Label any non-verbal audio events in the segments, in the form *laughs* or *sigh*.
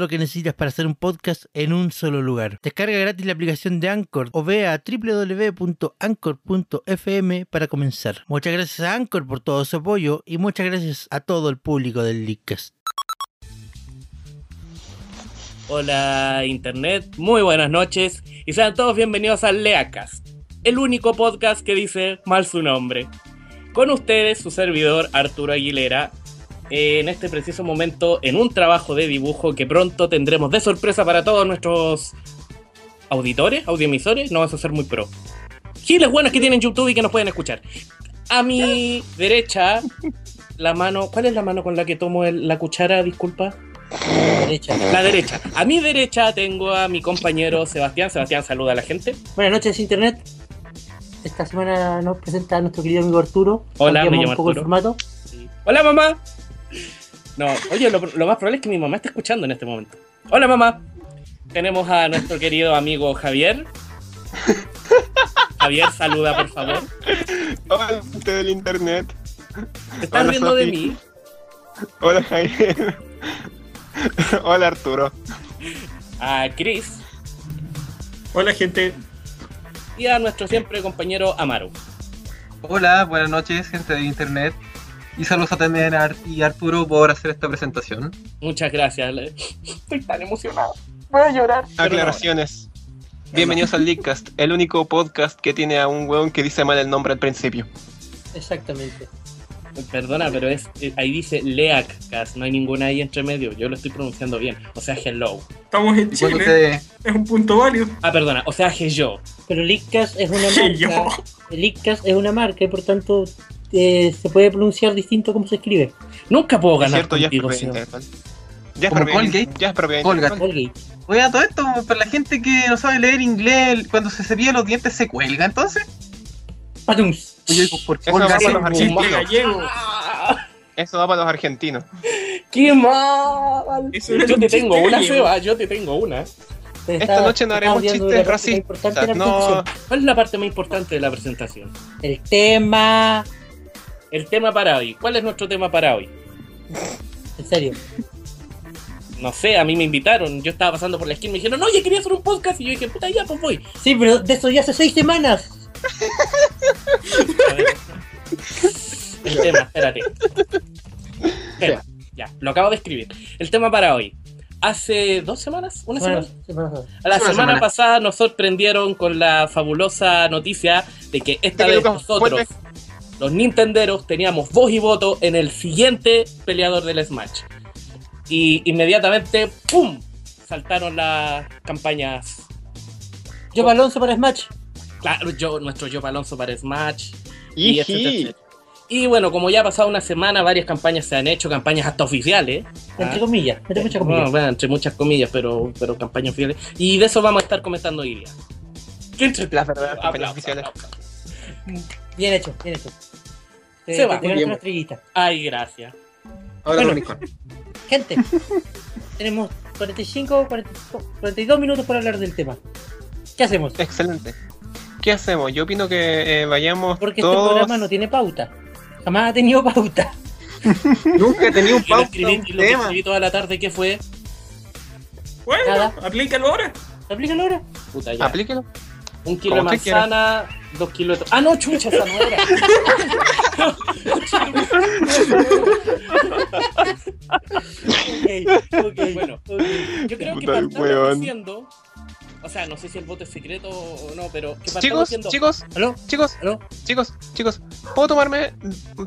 lo que necesitas para hacer un podcast en un solo lugar. Descarga gratis la aplicación de Anchor o ve a www.anchor.fm para comenzar. Muchas gracias a Anchor por todo su apoyo y muchas gracias a todo el público del Leadcast. Hola Internet, muy buenas noches y sean todos bienvenidos al Leacast, el único podcast que dice mal su nombre. Con ustedes su servidor Arturo Aguilera, en este preciso momento en un trabajo de dibujo que pronto tendremos de sorpresa para todos nuestros auditores, audioemisores, no vas a ser muy pro. Giles buenos que tienen YouTube y que nos pueden escuchar. A mi derecha, la mano, ¿cuál es la mano con la que tomo el- la cuchara? Disculpa. Derecha. La derecha. A mi derecha tengo a mi compañero Sebastián. Sebastián, saluda a la gente. Buenas noches, Internet. Esta semana nos presenta a nuestro querido amigo Arturo. Hola, me llamo un poco Arturo. el formato. Hola, mamá. No, oye, lo, lo más probable es que mi mamá esté escuchando en este momento. Hola, mamá. Tenemos a nuestro querido amigo Javier. Javier, saluda, por favor. Hola, gente del internet. ¿Te estás Hola, riendo de Sofi. mí? Hola, Javier. Hola, Arturo. A Chris Hola gente, y a nuestro siempre compañero Amaru. Hola, buenas noches, gente de internet. Y saludos a también a y Arturo por hacer esta presentación. Muchas gracias. *laughs* Estoy tan emocionado. Voy a llorar. Aclaraciones. Bienvenidos al Leakcast, el único podcast que tiene a un weón que dice mal el nombre al principio. Exactamente. Perdona, pero es eh, ahí dice Leacast, no hay ninguna ahí entre medio. Yo lo estoy pronunciando bien. O sea, hello. estamos en Chile, te- es un punto válido. Ah, perdona, o sea, yo. Pero Leakcast es una yo. marca. El Leakcast es una marca y por tanto eh, se puede pronunciar distinto como se escribe. Nunca puedo Es ganar cierto, ya es contigo, Como propiedad, Colgate. propiedad Colgate. intelectual. Colgate. Oye, a todo esto, para la gente que no sabe leer inglés, cuando se cepilla los dientes se cuelga, entonces. Patums. Pues yo digo, ¿por qué Eso va para los argentinos. Eso va para los argentinos. ¡Qué mal! Eso Yo te tengo una. Seba, yo te tengo una. Te Esta está- noche no haremos chistes racistas. No. ¿Cuál es la parte más importante de la presentación? El tema. El tema para hoy. ¿Cuál es nuestro tema para hoy? En serio. No sé, a mí me invitaron. Yo estaba pasando por la esquina y me dijeron, oye, quería hacer un podcast. Y yo dije, puta, ya, pues voy. Sí, pero de eso ya hace seis semanas. A *laughs* ver. El tema, espérate. Tema, ya, lo acabo de escribir. El tema para hoy. Hace dos semanas, una semana. A la Una semana, semana. pasada nos sorprendieron con la fabulosa noticia de que esta De vez nosotros. Los Nintenderos, teníamos voz y voto en el siguiente peleador del Smash. Y inmediatamente, ¡pum! Saltaron las campañas. Yo Alonso para Smash. Claro, yo, nuestro Joe Alonso para Smash. Y, etcétera, etcétera. y bueno, como ya ha pasado una semana, varias campañas se han hecho, campañas hasta oficiales. Entre Ah. comillas. Entre muchas comillas. Bueno, bueno, entre muchas comillas, pero, pero campañas oficiales. Y de eso vamos a estar comentando hoy día. ¿Qué entre... Las verdaderas campañas Aplausos, oficiales. aplausos. Bien hecho, bien hecho. Te, Se va. te- te ganas una estrellita. Ay, gracias. Ahora Bueno. Gente, *laughs* tenemos 45, 40 42 minutos para hablar del tema. ¿Qué hacemos? Excelente. ¿Qué hacemos? Yo opino que eh, vayamos Porque este programa no tiene pauta. Jamás ha tenido pauta. *laughs* Nunca he tenido *laughs* un Y lo pauta, escribí, un y lo tema. escribí toda la tarde, ¿qué fue? Bueno, Nada. aplícalo ahora. Aplícalo ahora. Puta, ya. Aplíquelo. Un kilo de manzana, dos kilos de... Ah, no, chucha, esa no era. *laughs* Ok, ok. Bueno, yo creo que partamos diciendo... O sea, no sé si el voto es secreto o no, pero Chicos, diciendo... chicos, ¿Aló? chicos, ¿Aló? chicos, chicos. ¿Puedo tomarme,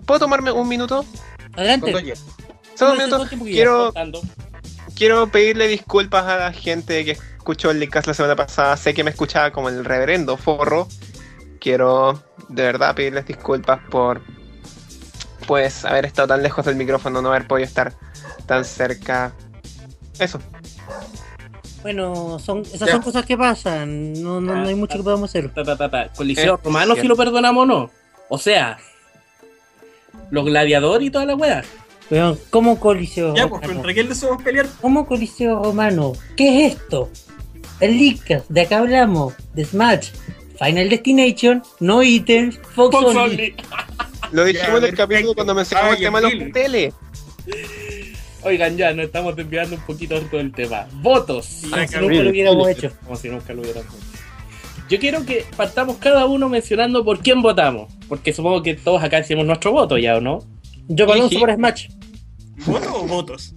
¿puedo tomarme un minuto? Adelante. Solo un minuto. Quiero, quiero pedirle disculpas a la gente que escuchó el Leadcast la semana pasada, sé que me escuchaba como el reverendo forro. Quiero de verdad pedirles disculpas por pues haber estado tan lejos del micrófono, no haber podido estar tan cerca. Eso. Bueno, son, esas Ya. son cosas que pasan. No, no, no hay mucho que podamos hacer. Pa, pa, pa, pa. Coliseo Eh, romano si lo perdonamos o no. O sea, los gladiadores y toda la wea. Weón, ¿cómo coliseo Ya, pues, romano? ¿contra quién le somos pelear? ¿Cómo coliseo romano? ¿Qué es esto? El Leadcast, de acá hablamos. De Smash. Final Destination, no ítems, Fox, Fox Only. Only. Lo dijimos en el perfecto. capítulo cuando mencionamos Ah, el tema de los el tele. Oigan, ya nos estamos desviando un poquito harto del tema. Votos. Como Ay, si cabrón. nunca lo hubiéramos hecho. Como si nunca lo hubiéramos hecho. Yo quiero que partamos cada uno mencionando por quién votamos. Porque supongo que todos acá hicimos nuestro voto ya, ¿o no? Yo sí. por Smash. ¿Voto o votos?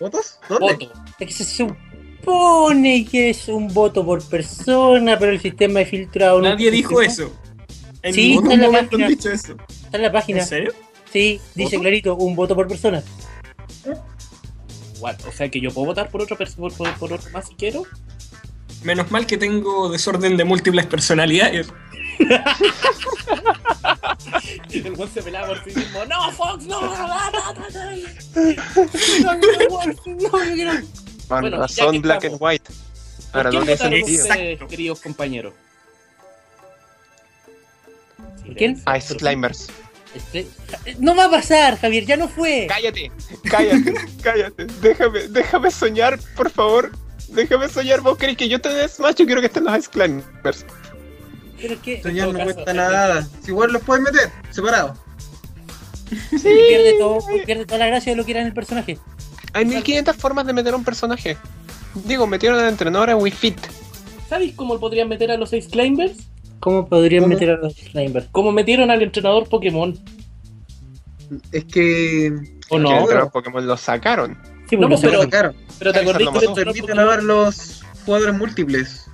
¿Votos? ¿Dónde? Voto. Es que se supone que es un voto por persona, pero el sistema de filtrado no Nadie dijo eso. En Sí, ningún está en la momento página. han dicho eso. Está en la página. ¿En serio? Sí, dice ¿Voto? clarito, un voto por persona. What? O sea que yo puedo votar por otro, por, por- por otro más si quiero. Menos mal que tengo desorden de múltiples personalidades. *laughs* El weón se pelaba por sí mismo. ¡No, Fox! ¡No! ¡No, no, no, Con Bueno, razón, black estamos. and white. ¿Por Ahora quién no tiene votaron sentido. ustedes, queridos compañeros? ¿Por quién? Ice Climbers. Este- No va a pasar, Javier, ya no fue. Cállate, cállate, *laughs* cállate. Déjame, déjame soñar, por favor. Déjame soñar. Vos querés que yo te dé Smash, yo quiero que estén los Ice Climbers. Pero es que Soñar En no todo cuesta caso, nada. Si igual los puedes meter, separados. pierde todo, pierde toda la gracia de lo que era en el personaje. Hay 1500 formas de meter a un personaje. Digo, metieron al entrenador a Wii Fit. ¿Sabéis cómo podrían meter a los Ice Climbers? ¿Cómo podrían ¿Cómo? meter a los Slimers? Como metieron al entrenador Pokémon. Es que. ¿O Que no? el entrenador Pokémon lo sacaron. Sí, No, pero- sacaron. Pero te acordás que lo entrenador Permiten Pokémon- los jugadores múltiples.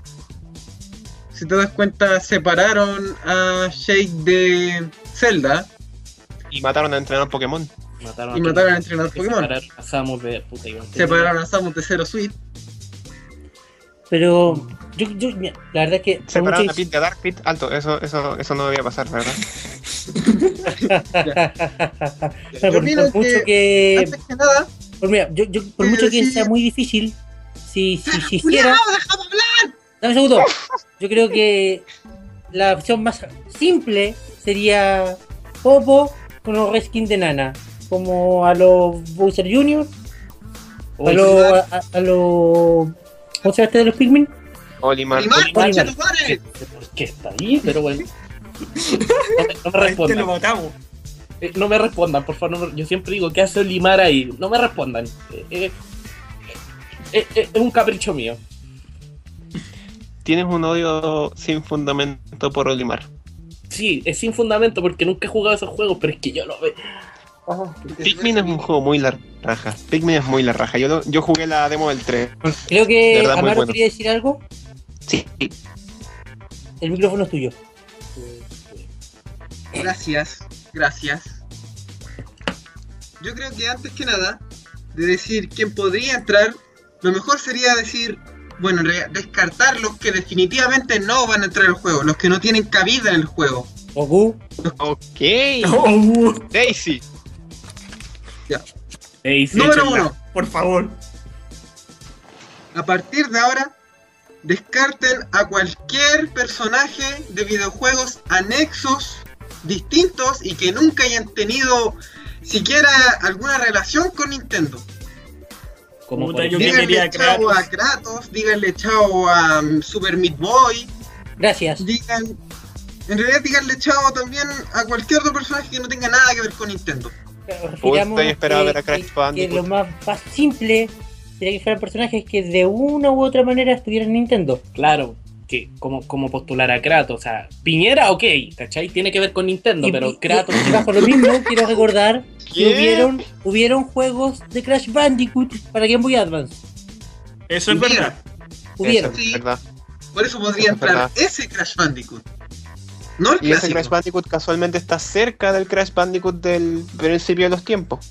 Si te das cuenta, separaron a Shake de Zelda Y mataron al entrenador Pokémon. Mataron y a mataron al entrenador que Pokémon. separaron a Samus de puta a. Separaron a Samus de Zero Suite. pero yo, la verdad es que Separaron a Pit de Dark Pit. Alto, eso, eso, eso no debía pasar, ¿verdad? *laughs* que- por, mucho que- que, Antes que nada, por, mira, yo, yo- por mucho que sea muy difícil, si, si, si hiciera, ¡Cuidado, déjame hablar! Dame un segundo, yo creo que la opción más simple sería Popo con los reskin de Nana, como a los Bowser Jr., a los, a, los, ¿cómo se llama este de los Pikmin? Olimar. ¡Olimar, Olimar. ¿Por qué está ahí? Pero bueno. No me, no me A este lo respondan. matamos. Eh, no me respondan, por favor. no yo siempre digo, ¿qué hace Olimar ahí? No me respondan. Eh, eh, eh, eh, es un capricho mío. Tienes un odio sin fundamento por Olimar. Sí, es sin fundamento porque nunca he jugado esos juegos, pero es que yo lo veo. Pikmin es un juego muy la raja. Pikmin es muy la raja. Yo, lo- yo jugué la demo del 3. Creo que verdad, muy Amaro bueno. quería decir algo, Sí. el micrófono es tuyo. Gracias, gracias. Yo creo que antes que nada, de decir quién podría entrar, lo mejor sería decir, bueno, en realidad, descartar los que definitivamente no van a entrar al juego, los que no tienen cabida en el juego. Goku, Ok. Daisy. Ey, sí, Número uno, por favor. a partir de ahora, descarten a cualquier personaje de videojuegos anexos, distintos y que nunca hayan tenido siquiera alguna relación con Nintendo. Como Puta, por yo que Díganle chao Kratos. a Kratos, díganle chao a um, Super Meat Boy, gracias. digan. En realidad, díganle chao también a cualquier otro personaje que no tenga nada que ver con Nintendo. Estoy esperando que- ver a Crash que- que Bandicoot. lo más, más simple sería que fueran personajes que de una u otra manera estuvieran en Nintendo. Claro, que como, como postular a Kratos. O sea, Piñera, ok, ¿cachai? Tiene que ver con Nintendo, Y- pero y- Kratos. y bajo lo mismo, quiero recordar hubieron, hubieron juegos de Crash Bandicoot para Game Boy Advance. Eso es verdad. Hubieron. Eso es Sí. verdad. Por eso podría Es entrar verdad. ese Crash Bandicoot. No el Y ese. Crash Bandicoot casualmente está cerca del Crash Bandicoot del principio de los tiempos.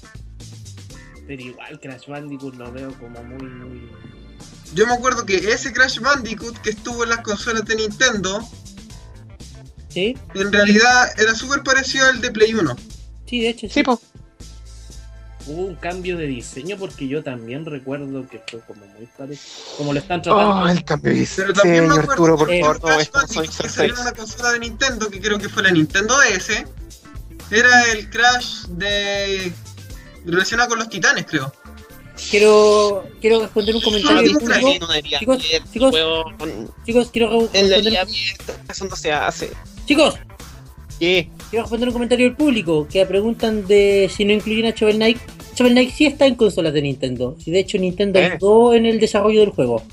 Pero igual Crash Bandicoot lo veo como muy, muy. yo me acuerdo que ese Crash Bandicoot que estuvo en las consolas de Nintendo, ¿Sí? en realidad era súper parecido al de Play 1. Sí, de hecho, sí. Sí, po. Hubo un cambio de diseño porque yo también recuerdo que fue como muy parecido. Como lo están tratando. Oh, el cambio de Pero también me diseño, acuerdo Arturo, por favor, no, Crash esto no que salió en una consola de Nintendo, que creo que fue la Nintendo DS, era el Crash de... relacionado con los titanes, creo. Quiero, quiero responder un comentario del Ah, público. Chicos, chicos, chicos, quiero En la responder, no se hace. chicos, ¿Qué? quiero responder un comentario del público que preguntan de si no incluyen a Shovel Knight. Shovel Knight sí está en consolas de Nintendo. Y de hecho Nintendo Eh. ayudó en el desarrollo del juego.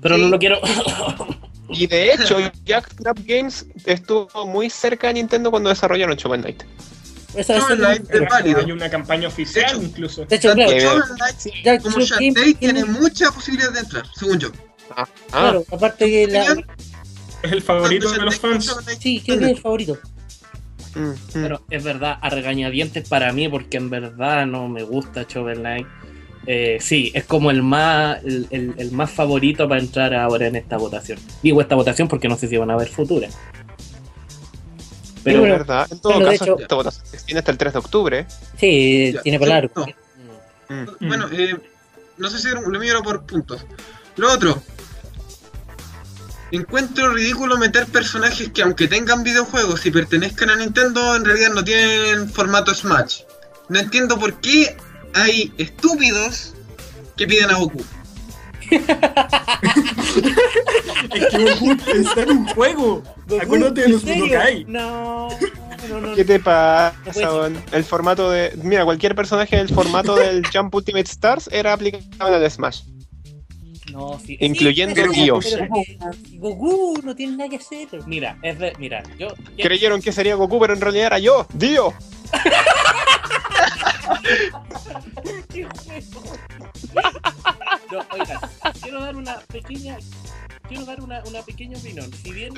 Pero no lo quiero. *laughs* Y de hecho, Jack Trap Games estuvo muy cerca de Nintendo cuando desarrollaron Shovel Knight. Esa- esa- Shovel Knight es válido. Hay una campaña oficial incluso. de hecho, claro, Shovel como Shark tiene- tiene mucha posibilidad de entrar, según yo. Ah, claro, aparte que la. Es el favorito de los fans. Sí, creo que es el favorito. Mm, mm. Pero es verdad, a regañadientes para mí, porque en verdad no me gusta Shovel Knight. Eh, sí, es como el más el, el- el más favorito para entrar ahora en esta votación. Digo esta votación porque no sé si van a haber futuras. Pero bueno, Es verdad. En todo caso, hecho- esta votación se extiende hasta el 3 de octubre. Sí, Ya, tiene para largo. no. Mm. Bueno, eh, no sé si lo mío era por puntos. Lo otro. Encuentro ridículo meter personajes que aunque tengan videojuegos y pertenezcan a Nintendo, en realidad no tienen formato Smash. No entiendo por qué hay estúpidos que piden a Goku. Es que Goku está en un juego. Acuérdate de ¿En los? Budokai. No, no, no. ¿Qué te pasa? weón? El formato de. Mira, cualquier personaje del formato del Jump Ultimate Stars era aplicable al Smash. No, sí. Incluyendo pero- Dios. pero Goku no tiene nada que hacer. Mira, es de, mira, yo Creyeron que sería Goku, pero en realidad era yo, Dio. *laughs* No, oigan, quiero dar una pequeña, quiero dar una, una pequeña opinión. Si bien,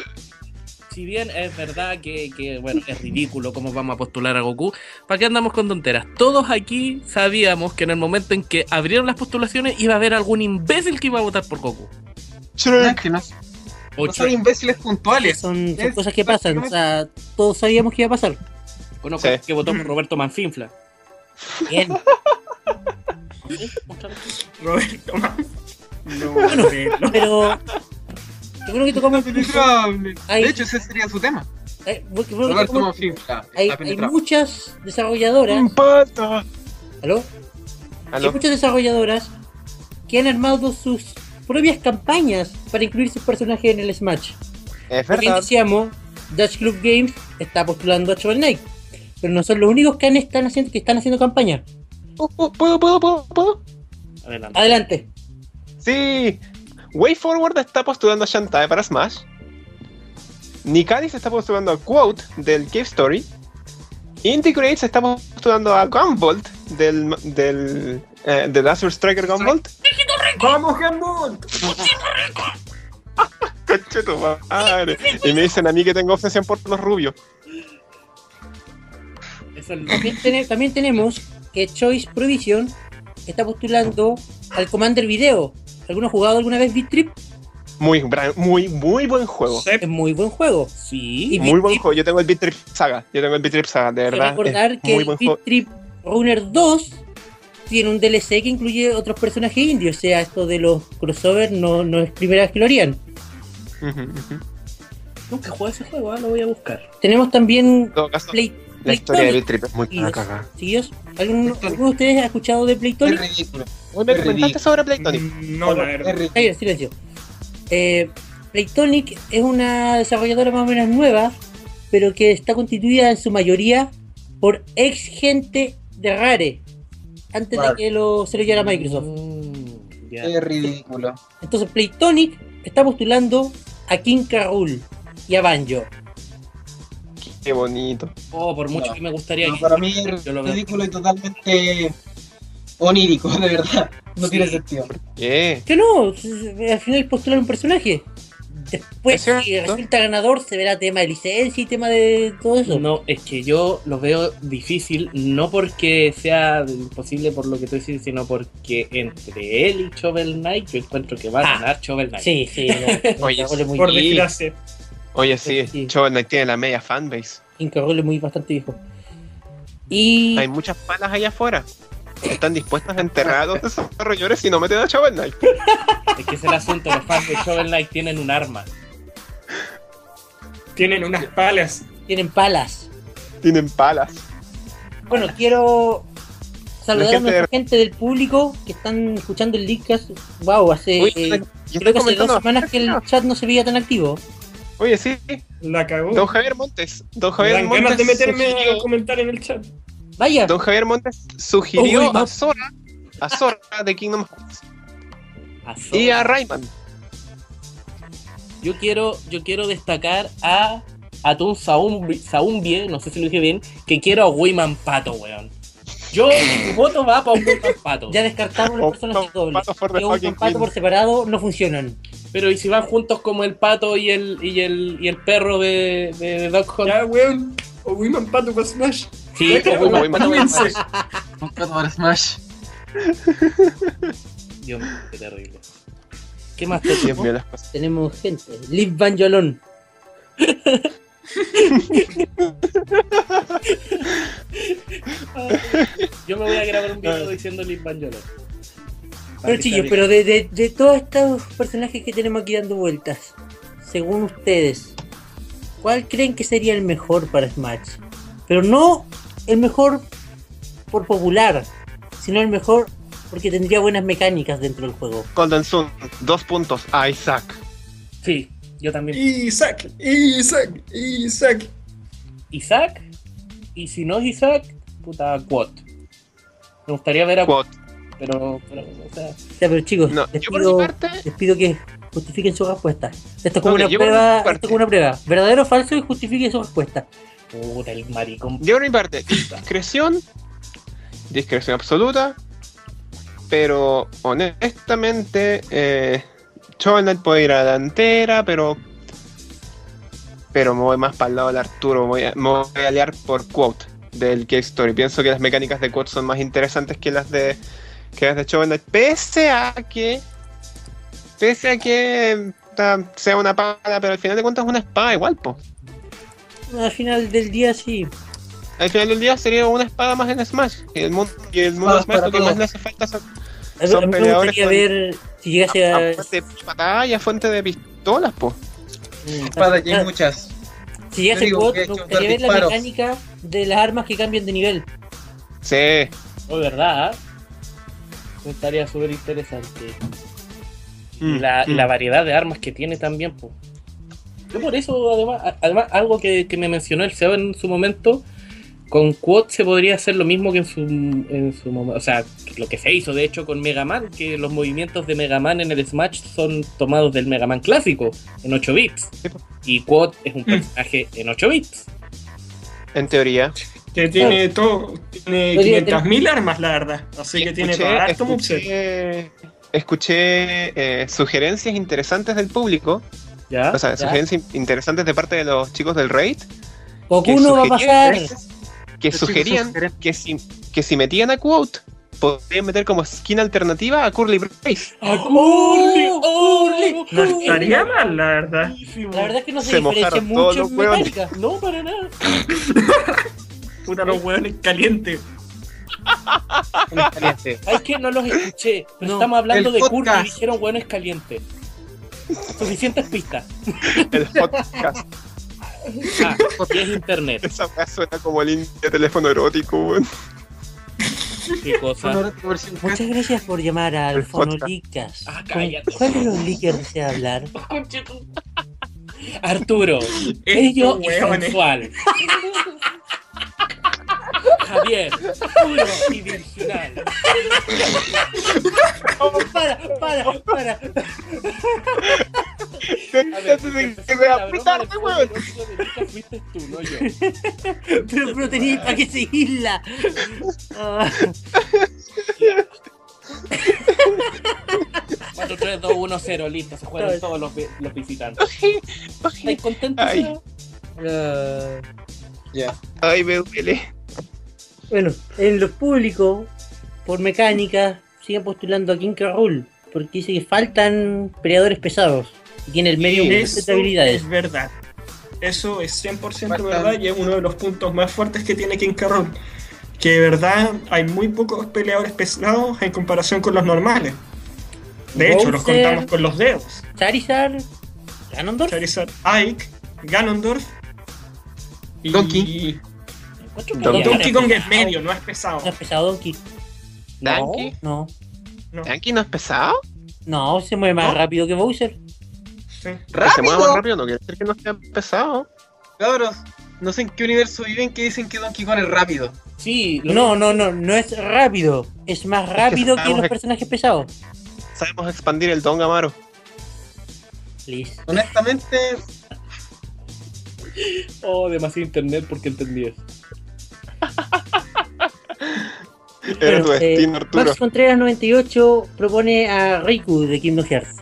si bien es verdad que, que, bueno, es ridículo cómo vamos a postular a Goku, ¿para qué andamos con tonteras? Todos aquí sabíamos que en el momento en que abrieron las postulaciones iba a haber algún imbécil que iba a votar por Goku. No, es que no, O no son imbéciles puntuales. Son, son Es cosas que pasan. O sea, todos sabíamos que iba a pasar. Conozco Sí. que votó por Roberto Manfinfla. Bien. Roberto, man. No, Bueno, pero. Qué bueno que tocamos el. Hay- De hecho, ese sería su tema. eh, qué bueno que tocamos- Hay, hay muchas desarrolladoras. Impacta. ¿Aló? Hay muchas desarrolladoras que han armado sus propias campañas para incluir sus personajes en el Smash. Es Como verdad. decíamos, Dutch Club Games está postulando a Shovel Knight. Pero no son los únicos que, han- están, haciendo, que están haciendo campaña. ¿Puedo, puedo, puedo, puedo, puedo? Adelante. Adelante. Sí. Way Forward está postulando a Shantae para Smash. Nikadis está postulando a Quote del Cave Story. Indie Creates está postulando a Gunvolt del, del eh, de Azure Striker Gunvolt. ¡Vamos, Handball! *laughs* Conche tu madre. Y me dicen a mí que tengo obsesión por los rubios. También, también tenemos que Choice Provision está postulando al Commander Video. ¿Alguno ha jugado alguna vez Beat Trip? Muy, muy, muy buen juego. Es muy buen juego. Sí. Y Muy buen juego. Yo tengo el Beat Trip Saga. Yo tengo el Beat Trip Saga, de Quiero verdad. recordar es que muy el. Beat Trip Runner 2 tiene un DLC que incluye otros personajes indios. O sea, esto de los crossovers no, no es primera vez que lo harían. Ujú. Nunca jugué ese juego, ah, lo voy a buscar. Tenemos también Play, la historia de Trip es muy para es- cagar. ¿Alguno, ¿Alguno de ustedes ha escuchado de Es Playtonic? ridículo. ¿Me Es comentaste sobre Playtonic? Mm, No, la Es verdad. silencio. Eh, Playtonic es una desarrolladora más o menos nueva, pero que está constituida en su mayoría por ex gente de Rare, antes Vale. de que lo, se lo llevara Microsoft. Mm. Es ridículo. Entonces Playtonic está postulando a King Carroll y a Banjo. Qué bonito. Oh, por mucho No. que me gustaría No, que- para mí es Yo lo veo. ridículo y totalmente onírico, *laughs* de verdad. No Sí. tiene sentido. ¿Qué? Que no, al final postular un personaje. Después, si resulta ganador, se verá tema de licencia y tema de todo eso. No, es que yo lo veo difícil, no porque sea imposible por lo que tú dices, sino porque entre él y Shovel Knight, yo encuentro que va a Ah. ganar Shovel Knight. Sí, sí. no, *laughs* Oye, Por desgracia. Oye, sí, Sí. Shovel Knight tiene la media fanbase. Inca Roll es muy bastante viejo. Y Hay muchas palas allá afuera. Están dispuestas a enterrar a los desarrolladores si no meten a Shovel Knight. *laughs* Es que es el asunto, los fans de Shovel Knight tienen un arma. Tienen unas palas. tienen palas. Tienen palas. Bueno, quiero saludar a nuestra gente gente del público que están escuchando el Leadcast. Wow, hace. Uy, eh, yo creo que hace dos semanas que el chat no se veía tan activo. Oye, sí. La cagó. Don Javier Montes. Don Javier dan Montes. ganas de meterme sugirió- a comentar en el chat. Vaya, Don Javier Montes sugirió a Sora, a Sora de Kingdom Hearts A Sora. y a Rayman. Yo quiero, yo quiero destacar a Atún Saumbi- Saumbie, no sé si lo dije bien, que quiero a Wiman Pato, weón. Yo, mi *laughs* voto va para Wiman Pato. ya descartamos los personajes no, dobles. un pato por separado no funcionan. Pero ¿y si van juntos como el pato y el, y el, y el perro de, de, de Dog Hunt? Ya, weón. O Wiman Pato para Smash. Sí, o Wiman Wiman Pato. Cálmense. Un pato para Smash. *laughs* Dios mío, qué terrible. ¿Qué más te Dios tocó? mío, las cosas. Tenemos gente. Liv Banjolón. *laughs* Me voy a grabar un video *laughs* diciendo Liz Banjolo. Pero chillos, pero de, de, de todos estos personajes que tenemos aquí dando vueltas, según ustedes, ¿cuál creen que sería el mejor para Smash? Pero no el mejor por popular, sino el mejor porque tendría buenas mecánicas dentro del juego. Golden Sun, dos puntos a Isaac. Sí, yo también. Isaac, Isaac, Isaac. Isaac. Y si no es Isaac, puta, Quot. Me gustaría ver a Quot, Quote. pero, pero, o sea, O sea, pero chicos, No, les, yo por mi pido, parte, les pido que justifiquen su respuesta. Esto es como una prueba, parte- esto es como una prueba. Verdadero o falso y justifiquen su respuesta. puta, el maricón. yo por mi parte, discreción, discreción absoluta, pero honestamente, eh, Knight puede ir a la delantera, pero pero me voy más para el lado del Arturo, me voy a, me voy a aliar por Quote del Cave Story. Pienso que las mecánicas de Quote son más interesantes que las de que las de Shovel Knight, pese a que pese a que ta, sea una pala, pero al final de cuentas es una espada igual, po. Al final del día sí. Al final del día sería una espada más en Smash. Y el mundo, y el mundo Smash lo que más le hace falta son A, Son a peleadores con- ver si llegase a, a... a fuente de patada y a fuente de pistolas, po. Espadas y hay muchas. Si digo Quot, que me gustaría ver la mecánica de las armas que cambian de nivel. Sí. Oh, ¿verdad? Me estaría súper interesante. Y Mm, la, y mm. la variedad de armas que tiene también, pues. Yo por eso, además, además algo que, que me mencionó el Seba en su momento, con Quad se podría hacer lo mismo que en su, en su momento. O sea, lo que se hizo de hecho con Mega Man, que los movimientos de Mega Man en el Smash son tomados del Mega Man clásico, en 8 bits. Y Quad es un personaje en 8 bits. En teoría. Que tiene todo. Tiene Podría 500.000 armas, la verdad. Así que tiene escuché, para harto escuché, escuché, eh, sugerencias interesantes del público. ¿Ya? O sea, ¿Ya? sugerencias interesantes de parte de los chicos del raid. Goku no va a pasar. que sugerían que si, que si metían a Quote, podrían meter como skin alternativa a Curly Brace. ¡A Curly! ¡Curly! No estaría mal, la verdad. La verdad es que no se, Se diferencia mucho los en hueones. mecánica. No, para nada. *laughs* Puta, los hueones calientes. Ay, que no los escuché. Pero No, estamos hablando el de Curry y podcast. dijeron hueones calientes. Suficientes pistas. *laughs* El podcast. Ah, y es internet. Esa suena como de teléfono erótico, weón. Qué cosa. Muchas gracias por llamar podcast. Fonolicas. Ah, ¿Con cállate. ¿Cuál de los leakers desea hablar? *laughs* Arturo, bello Estos y sensual. *laughs* Javier, puro y virginal. Para, para, para. A con me la broma apretarte, weón. fuiste tú, no yo. Pero, pero tenías para qué seguirla. Cuatro 4, 3, 2, 1, 0, listo. Se juegan todos los, los visitantes. ¿Estáis contentos? Ay. Ah, Ya. Ay, me duele. Bueno, en lo público, por mecánica, sigue postulando a King. Rool, porque dice que faltan peleadores pesados. Y tiene el medio de habilidades. es verdad. Eso es 100% Faltan- verdad y es uno de los puntos más fuertes que tiene King Carroll. Que de verdad hay muy pocos peleadores pesados en comparación con los normales. De hecho, los contamos con los dedos. Charizard, Ganondorf, Charizard, Ike, Ganondorf y Donkey. Donkey Kong es medio, no es pesado. no es pesado Donkey. No. No, No, ¿Yankee no es pesado? no, se mueve más ¿No? rápido que Bowser. sí. Se mueva más ¡Rápido! no quiere decir que no sea pesado. Cabros, no sé en qué universo viven que dicen que Donkey Kong es rápido. Sí, No, no, no, no es rápido. Es más rápido que, los personajes pesados. Sabemos expandir el Don Amaro. Liz. Honestamente, Oh, demasiado internet porque entendí eso. Era tu Bueno, eh, destino, Arturo. Max Contreras 98 propone a Riku de Kingdom Hearts.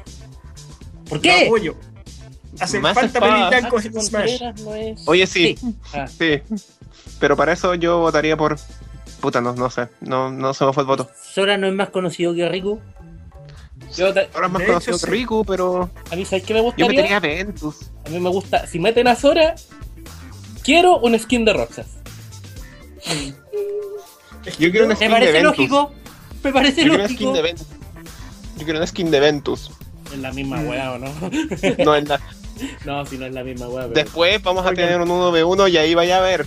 ¿Por qué? apoyo. Hacen Más falta espadas. en Smash. Contreras no es. Oye, sí, Ah, sí. Pero para eso yo votaría por. Puta, no, no sé. No, no se me fue el voto. Sora no es más conocido que Riku. yo ta- Ahora es más conocido hecho, que. Riku, pero. a mí, ¿sabes qué me Yo gustaría? metería a Ventus. A mí me gusta. Si meten a Sora, quiero un skin de Roxas. Yo quiero una ¿Me skin de parece Ventus. lógico? Me parece Yo quiero una lógico. skin de Ventus. Yo quiero una skin de Ventus. Es la misma weá, ¿o no? No es la- *laughs* no, si no es la misma weá. pero- Después vamos a tener un 1v1 y ahí vaya a ver.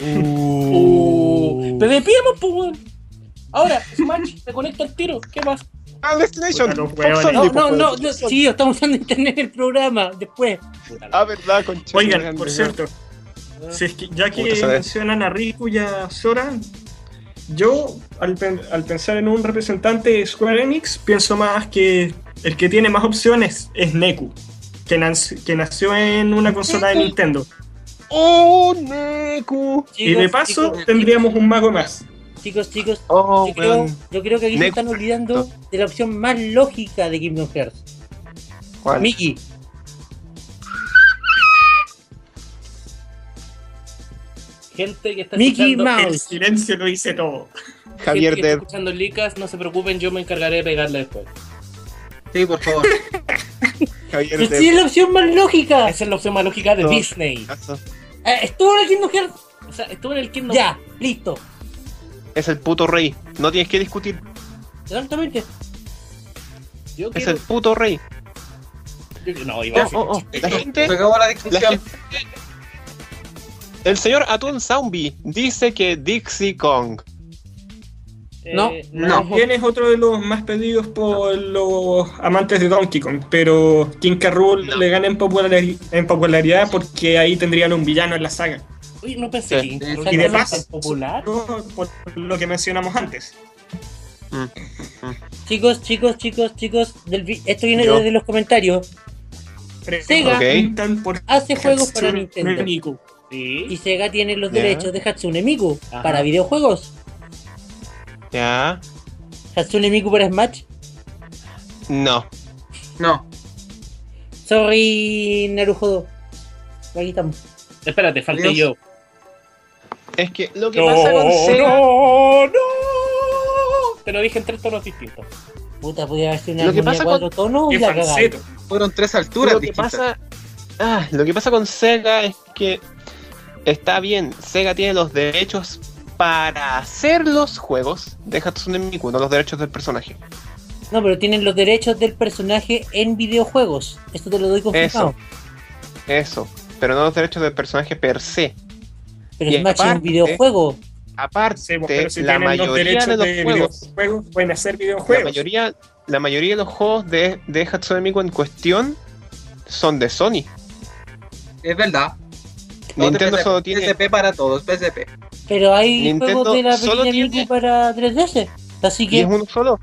Uh, te despiemos, pues, weón. Ahora, Smash, te conecta al tiro. ¿Qué más? Ah, Destination. No, no, no, no, sí, estamos usando internet en el programa. Después. Ah, verdad, concha. Oigan, por cierto. Si es que, ya que mencionan a Riku y a Sora, yo al, pen- al pensar en un representante de Square Enix, pienso más que el que tiene más opciones es Neku, que, nac- que nació en una consola de Nintendo. ¡Oh, Neku! y de paso chicos, tendríamos un mago más. Chicos, chicos, Oh, yo, creo, weón. yo creo que aquí se están olvidando de la opción más lógica de Kingdom Hearts. ¿Cuál? Mickey. Gente que está Mickey escuchando. El Mouse. silencio lo dice todo. Javier gente que está escuchando Licas, no se preocupen, yo me encargaré de pegarle después. sí, por favor. *laughs* Javier Pero sí es la opción más lógica. Esa es la opción más lógica de No. Disney. Eh, ¿Estuvo en el Kingdom Hearts? O sea, estuvo en el Kingdom Ya, listo. Es el puto rey. No tienes que discutir. Exactamente. Yo Es quiero- el puto rey. yo- no, iba a Oh, decir- oh, oh. La gente. Se acabó la La discusión. gente- El señor Atun Zombie dice que Dixie Kong. Eh, No, no. También es otro de los más pedidos por los amantes de Donkey Kong, pero King K. Rool No. le gana en, populari- en popularidad porque ahí tendrían un villano en la saga. Uy, no pensé Sí. que Y de tan popular. Por lo que mencionamos antes. Chicos, chicos, chicos, chicos. del vi- esto viene Yo. desde los comentarios. Sega por hace juegos para Nintendo. Y. Sega tiene los Ya. derechos de Hatsune Miku Ajá. para videojuegos. Ya. Hatsune Miku para Smash. No. No. Sorry, Narujodo. Aquí estamos. Espérate, falté Adiós. yo. Es que lo que No, pasa con Sega. no, no. Te lo dije en tres tonos distintos. Puta, podía haber sido una Lo que pasa cuatro tonos y la. Fueron tres alturas Lo que pasa. Ah, lo que pasa con Sega es que está bien, Sega tiene los derechos para hacer los juegos de Hatsune Miku, no los derechos del personaje. No, pero tienen los derechos del personaje en videojuegos. Esto te lo doy confirmado. Eso, pero no los derechos del personaje per se. Pero Y es un aparte- videojuego. Aparte, Sí, pero si la los mayoría derechos de los de juegos, videojuegos, pueden hacer la videojuegos. mayoría, la mayoría de los juegos de, de Hatsune Miku en cuestión son de Sony. Es verdad. Nintendo PSP, solo tiene PSP para todos, PSP. Pero hay Nintendo juegos de la solo pequeña tiene- Miku para 3DS. Así y que es uno solo.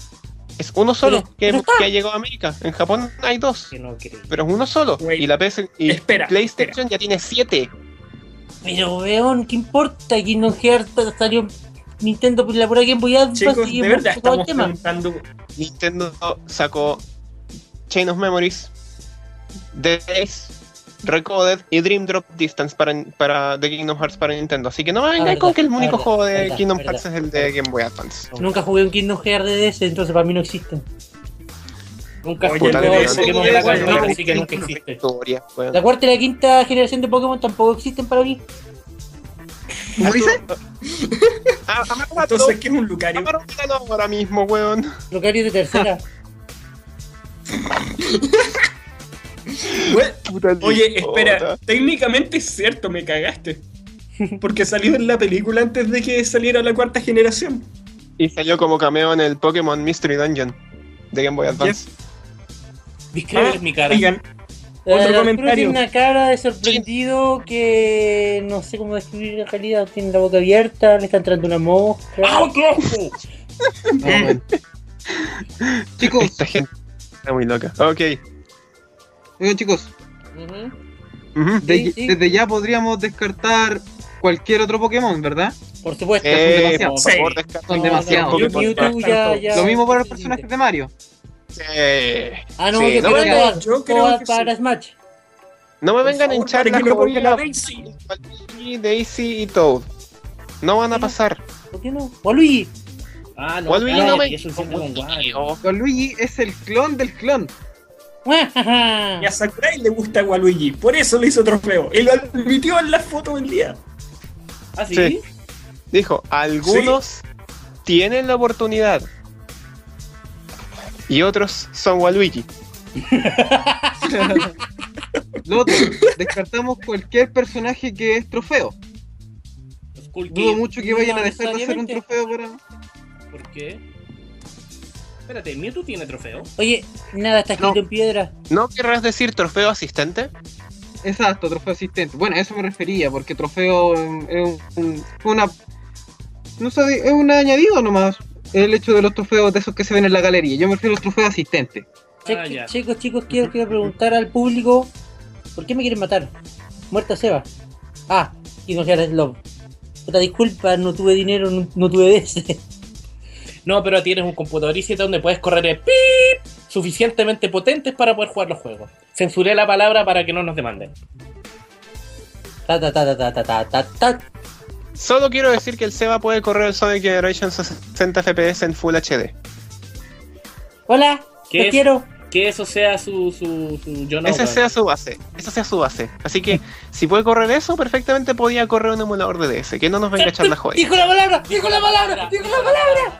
Es uno solo Pero- que, pero que ha llegado a América. En Japón hay dos. Que no creí. Pero es uno solo. Wait. Y la PS y Espera, PlayStation ya tiene siete. Pero weón, ¿qué importa? Kingdom Hearts salió Nintendo por la pura Game Boy Advance Chicos, y de verdad estamos preguntando. Nintendo sacó Chain of Memories, Days, Recoded y Dream Drop Distance para, para The Kingdom Hearts para Nintendo. Así que no me vengan verdad, con que el único verdad, juego de verdad, Kingdom verdad. Hearts es el de Game Boy Advance. Nunca jugué un Kingdom Hearts de DS, entonces para mí no existen. Nunca jugué de White, no, así que nunca existe. historia. La cuarta y la quinta generación de Pokémon tampoco existen para mí. ¿Cómo dice? Ah, Entonces, ¿qué es un Lucario? Amaro, míralo ahora mismo, weón. Lucario de tercera. *laughs* Oye, espera, técnicamente es cierto, me cagaste. Porque salió en la película antes de que saliera la cuarta generación. Y salió como cameo en el Pokémon Mystery Dungeon de Game Boy Advance. Describe mi cara. Oigan, Eh, Otro comentario. Tiene una cara de sorprendido que no sé cómo describir en realidad. Tiene la boca abierta, le está entrando una mosca. ¡Ah, qué weón. *laughs* Chicos, Esta gente está muy loca. Ok. Oigan chicos, Ujú, Ujú. de- Sí, sí. desde ya podríamos descartar cualquier otro Pokémon, ¿verdad? Por supuesto. Eh, demasiado. por favor, Sí. descarta Son un demasiado. Pokémon. Mewtwo ya, ya. Lo mismo para los es personajes de Mario. Sí. Ah, no, Sí, yo no, creo me, que todas, yo creo que para. Smash. no me vengan a hinchar la que jodida. Daisy. Daisy y Toad. No van a pasar. ¿Por qué no? Waluigi. Ah, no, Waluigi no me. Oh, Waluigi es el clon del clon. *laughs* Y a Sakurai le gusta Waluigi, por eso le hizo trofeo. Él lo admitió en la foto del día. ¿Ah, sí? Sí. Dijo, algunos tienen la oportunidad. Y otros son Waluigi. *laughs* Lo otro, descartamos cualquier personaje que es trofeo. Dudo mucho que vayan No a dejar de hacer un trofeo para. ¿Por qué? Espérate, ¿Mewtwo tiene trofeo? Oye, nada está escrito No. en piedra. ¿No querrás decir trofeo asistente? Exacto, trofeo asistente. Bueno, a eso me refería, porque trofeo eh, es un- un- una. No sé, es un añadido nomás. El hecho de los trofeos de esos que se ven en la galería. Yo me refiero a los trofeos asistentes. Che- Ah, chicos, chicos, quiero, quiero preguntar al público: ¿por qué me quieren matar? Muerta Seba. Ah, y no Hearts Love. Puta disculpa, no tuve dinero, no, no tuve DS no, pero tienes un computador y donde puedes correr el pip suficientemente potentes para poder jugar los juegos. Censuré la palabra para que no nos demanden. Ta, ta, ta, Solo quiero decir que el Seba puede correr el Sonic Generations a 60 FPS en Full HD. Hola, te quiero. Que eso sea su. su, su yo no. Esa weón. sea su base. Esa sea su base. Así que, *laughs* si puede correr eso, perfectamente podía correr un emulador de DS. Que no nos venga a echar la joya. Dijo la palabra, dijo la palabra, dijo la palabra.